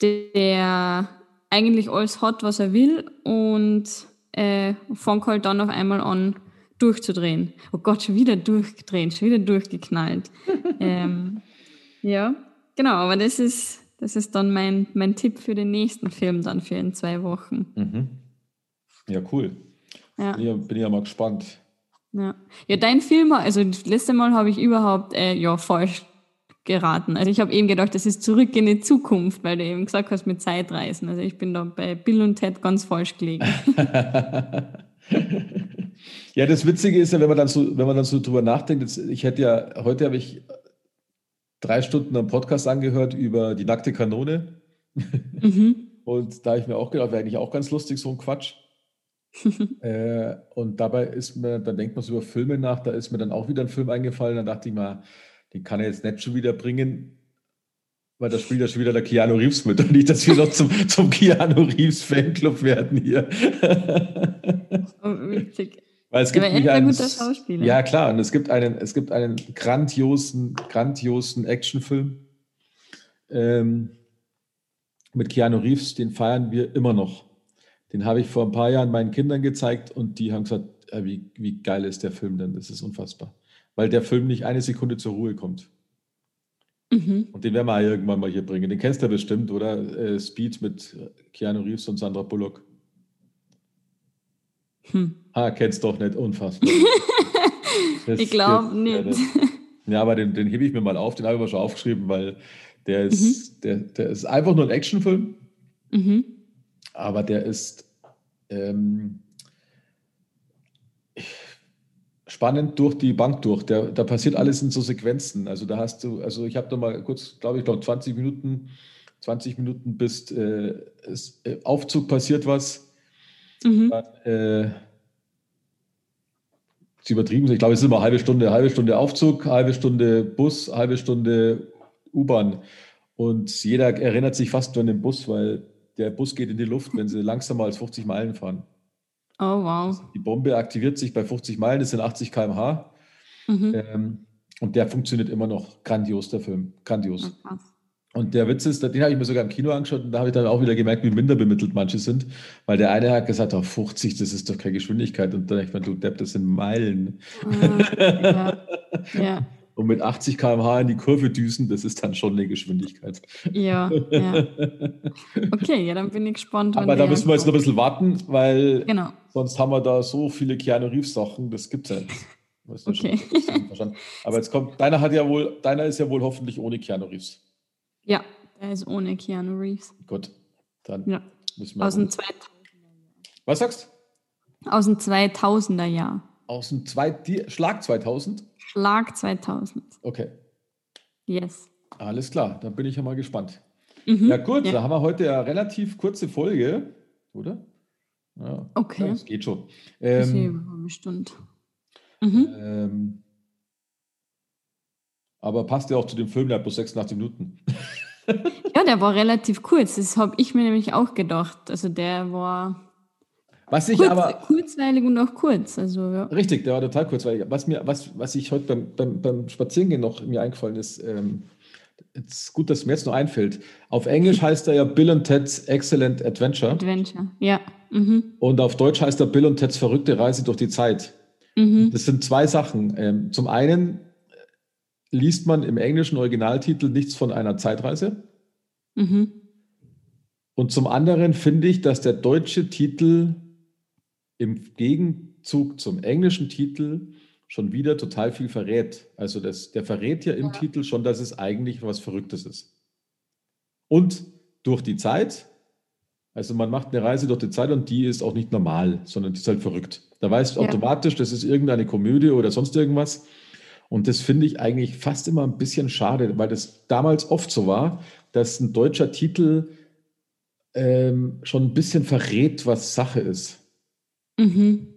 der eigentlich alles hat, was er will und äh, fängt halt dann auf einmal an, durchzudrehen. Oh Gott, schon wieder durchgedreht, schon wieder durchgeknallt. ähm, ja, genau, aber das ist, das ist dann mein, mein Tipp für den nächsten Film dann für in zwei Wochen. Mhm. Ja, cool. Ja. Bin, ja, bin ja mal gespannt. Ja. ja, dein Film, also das letzte Mal habe ich überhaupt äh, ja, falsch geraten. Also ich habe eben gedacht, das ist zurück in die Zukunft, weil du eben gesagt hast mit Zeitreisen. Also ich bin da bei Bill und Ted ganz falsch gelegen. ja, das Witzige ist ja, wenn man dann so, wenn man dann so drüber nachdenkt, ich hätte ja, heute habe ich drei Stunden einen Podcast angehört über die nackte Kanone. Mhm. Und da habe ich mir auch gedacht, wäre eigentlich auch ganz lustig, so ein Quatsch. äh, und dabei ist mir, dann denkt man so über Filme nach, da ist mir dann auch wieder ein Film eingefallen, dann dachte ich mal, den kann er jetzt nicht schon wieder bringen, weil da spielt ja schon wieder der Keanu Reeves mit und nicht, dass wir noch zum, zum Keanu Reeves Fanclub werden hier. Oh, witzig. Weil es gibt ja, guter Schauspieler. Ja, klar, und es gibt einen, es gibt einen grandiosen, grandiosen Actionfilm ähm, mit Keanu Reeves, den feiern wir immer noch. Den habe ich vor ein paar Jahren meinen Kindern gezeigt und die haben gesagt, äh, wie, wie geil ist der Film denn? Das ist unfassbar. Weil der Film nicht eine Sekunde zur Ruhe kommt. Mhm. Und den werden wir irgendwann mal hier bringen. Den kennst du bestimmt, oder? Äh, Speed mit Keanu Reeves und Sandra Bullock. Hm. Ah, kennst doch nicht, unfassbar. Das, ich glaube nicht. Ja, aber den, den hebe ich mir mal auf, den habe ich mal schon aufgeschrieben, weil der ist, mhm. der, der ist einfach nur ein Actionfilm. Mhm aber der ist ähm, spannend durch die Bank durch. Der, da passiert alles in so Sequenzen. Also da hast du, also ich habe da mal kurz, glaube ich, noch 20 Minuten, 20 Minuten bis äh, es, äh, Aufzug passiert was. Mhm. Dann, äh, ist übertrieben. Ich glaube, es ist immer eine halbe Stunde, halbe Stunde Aufzug, halbe Stunde Bus, halbe Stunde U-Bahn. Und jeder erinnert sich fast nur an den Bus, weil der Bus geht in die Luft, wenn sie langsamer als 50 Meilen fahren. Oh, wow. Die Bombe aktiviert sich bei 50 Meilen, das sind 80 km/h. Mhm. Ähm, und der funktioniert immer noch grandios, der Film. Grandios. Oh, und der Witz ist, den habe ich mir sogar im Kino angeschaut und da habe ich dann auch wieder gemerkt, wie minder bemittelt manche sind. Weil der eine hat gesagt, oh, 50, das ist doch keine Geschwindigkeit. Und dann denke ich mir, du Depp, das sind Meilen. Ah, ja. ja und mit 80 km/h in die Kurve düsen, das ist dann schon eine Geschwindigkeit. Ja, ja. Okay, ja, dann bin ich gespannt. Aber da müssen wir jetzt noch ein bisschen warten, weil genau. sonst haben wir da so viele Keanu Reeves Sachen, das gibt es ja nicht. Okay. Aber jetzt kommt, deiner hat ja wohl, deiner ist ja wohl hoffentlich ohne Keanu Reeves. Ja, der ist ohne Keanu Reeves. Gut, dann ja. müssen wir. Aus dem 2000er Jahr. Was sagst du? Aus dem 2000er Jahr. Aus dem zwei, Schlag 2000? Schlag 2000. Okay. Yes. Alles klar, dann bin ich ja mal gespannt. Mhm, ja, gut, ja. da haben wir heute eine relativ kurze Folge, oder? Ja, okay. Das geht schon. Ähm, eine Stunde. Mhm. Ähm, aber passt ja auch zu dem Film, der hat bloß 86 Minuten. ja, der war relativ kurz. Das habe ich mir nämlich auch gedacht. Also der war was ich Kurz, aber. Kurzweilig und auch kurz. Also, ja. Richtig, der war total kurzweilig. Was, mir, was, was ich heute beim, beim, beim Spazierengehen noch mir eingefallen ist, ähm, ist gut, dass mir jetzt noch einfällt. Auf Englisch heißt er ja Bill und Ted's Excellent Adventure. Adventure, ja. Mhm. Und auf Deutsch heißt er Bill und Ted's verrückte Reise durch die Zeit. Mhm. Das sind zwei Sachen. Ähm, zum einen liest man im englischen Originaltitel nichts von einer Zeitreise. Mhm. Und zum anderen finde ich, dass der deutsche Titel im Gegenzug zum englischen Titel schon wieder total viel verrät. Also das, der verrät ja im ja. Titel schon, dass es eigentlich was Verrücktes ist. Und durch die Zeit, also man macht eine Reise durch die Zeit und die ist auch nicht normal, sondern die ist halt verrückt. Da weißt du ja. automatisch, das ist irgendeine Komödie oder sonst irgendwas. Und das finde ich eigentlich fast immer ein bisschen schade, weil das damals oft so war, dass ein deutscher Titel ähm, schon ein bisschen verrät, was Sache ist. Mhm.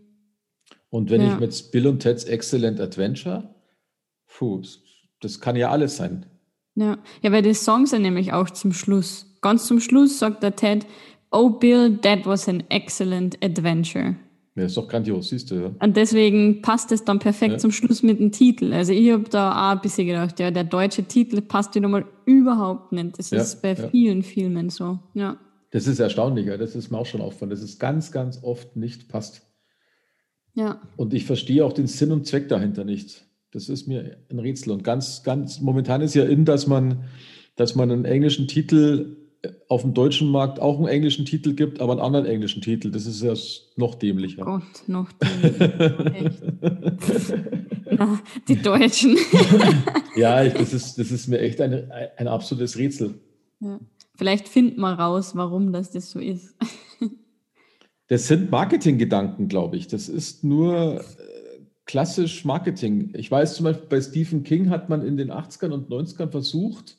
Und wenn ja. ich mit Bill und Ted's Excellent Adventure Puh, das kann ja alles sein. Ja. ja, weil die Songs sind nämlich auch zum Schluss. Ganz zum Schluss sagt der Ted, Oh Bill, that was an excellent adventure. Ja, ist doch grandios, siehst du. Ja. Und deswegen passt es dann perfekt ja. zum Schluss mit dem Titel. Also ich habe da auch ein bisschen gedacht, ja, der deutsche Titel passt wieder mal überhaupt nicht. Das ja, ist bei vielen Filmen so. Ja. Das ist erstaunlich, das ist mir auch schon aufgefallen, dass es ganz, ganz oft nicht passt. Ja. Und ich verstehe auch den Sinn und Zweck dahinter nicht. Das ist mir ein Rätsel. Und ganz, ganz momentan ist ja in, dass man, dass man einen englischen Titel auf dem deutschen Markt auch einen englischen Titel gibt, aber einen anderen englischen Titel. Das ist ja noch dämlicher. Gott, noch dämlicher. Na, die Deutschen. ja, ich, das, ist, das ist mir echt ein, ein absolutes Rätsel. Ja. Vielleicht finden wir raus, warum das, das so ist. das sind Marketinggedanken, glaube ich. Das ist nur äh, klassisch Marketing. Ich weiß zum Beispiel, bei Stephen King hat man in den 80ern und 90ern versucht,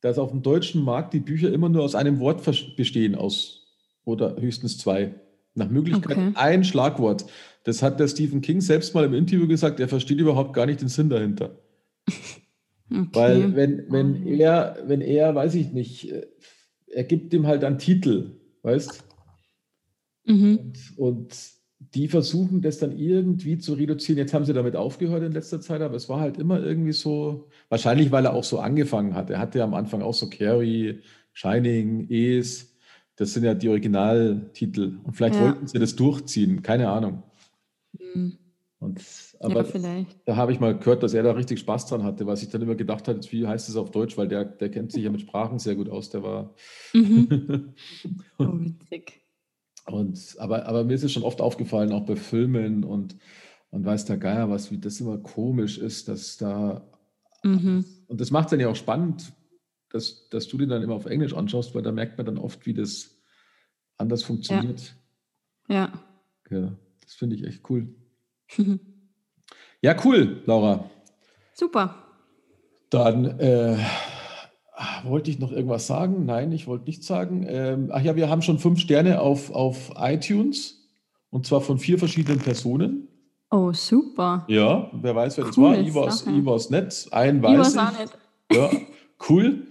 dass auf dem deutschen Markt die Bücher immer nur aus einem Wort bestehen, aus oder höchstens zwei. Nach Möglichkeit okay. ein Schlagwort. Das hat der Stephen King selbst mal im Interview gesagt, er versteht überhaupt gar nicht den Sinn dahinter. Okay. Weil wenn, wenn er, wenn er, weiß ich nicht, äh, er gibt ihm halt einen Titel, weißt? Mhm. Und, und die versuchen das dann irgendwie zu reduzieren. Jetzt haben sie damit aufgehört in letzter Zeit, aber es war halt immer irgendwie so, wahrscheinlich weil er auch so angefangen hat. Er hatte ja am Anfang auch so Carrie, Shining, Es, das sind ja die Originaltitel. Und vielleicht ja. wollten sie das durchziehen, keine Ahnung. Mhm. Und, aber ja, da habe ich mal gehört, dass er da richtig Spaß dran hatte, was ich dann immer gedacht habe, wie heißt es auf Deutsch, weil der, der kennt sich ja mit Sprachen sehr gut aus, der war. Mhm. oh, witzig. Und, aber, aber mir ist es schon oft aufgefallen, auch bei Filmen und, und weiß der Geier was, wie das immer komisch ist, dass da. Mhm. Und das macht es dann ja auch spannend, dass, dass du den dann immer auf Englisch anschaust, weil da merkt man dann oft, wie das anders funktioniert. Ja. Ja, ja das finde ich echt cool. ja, cool, Laura. Super. Dann äh, wollte ich noch irgendwas sagen? Nein, ich wollte nichts sagen. Ähm, ach ja, wir haben schon fünf Sterne auf, auf iTunes und zwar von vier verschiedenen Personen. Oh, super. Ja, wer weiß, wer cool, das war. War es nett. Ein weiß ich. Auch nicht. Ja, cool.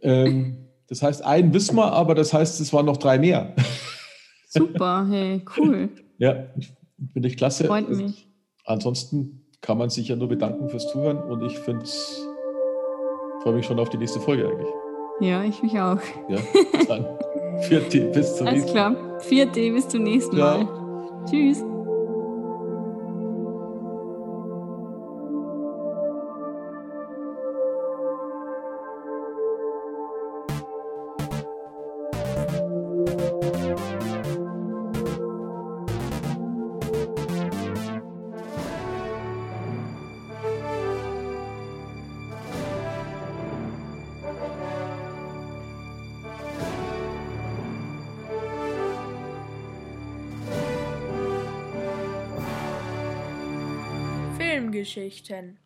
ähm, das heißt, einen wissen wir, aber das heißt, es waren noch drei mehr. Super, hey, cool. ja, finde ich klasse. Freut mich. Ansonsten kann man sich ja nur bedanken fürs Zuhören und ich finde es freue mich schon auf die nächste Folge eigentlich. Ja, ich mich auch. Ja, dann. Vierte, bis zum Alles nächsten Mal. Alles klar. Vierte, bis zum nächsten Mal. Tschüss. Geschichten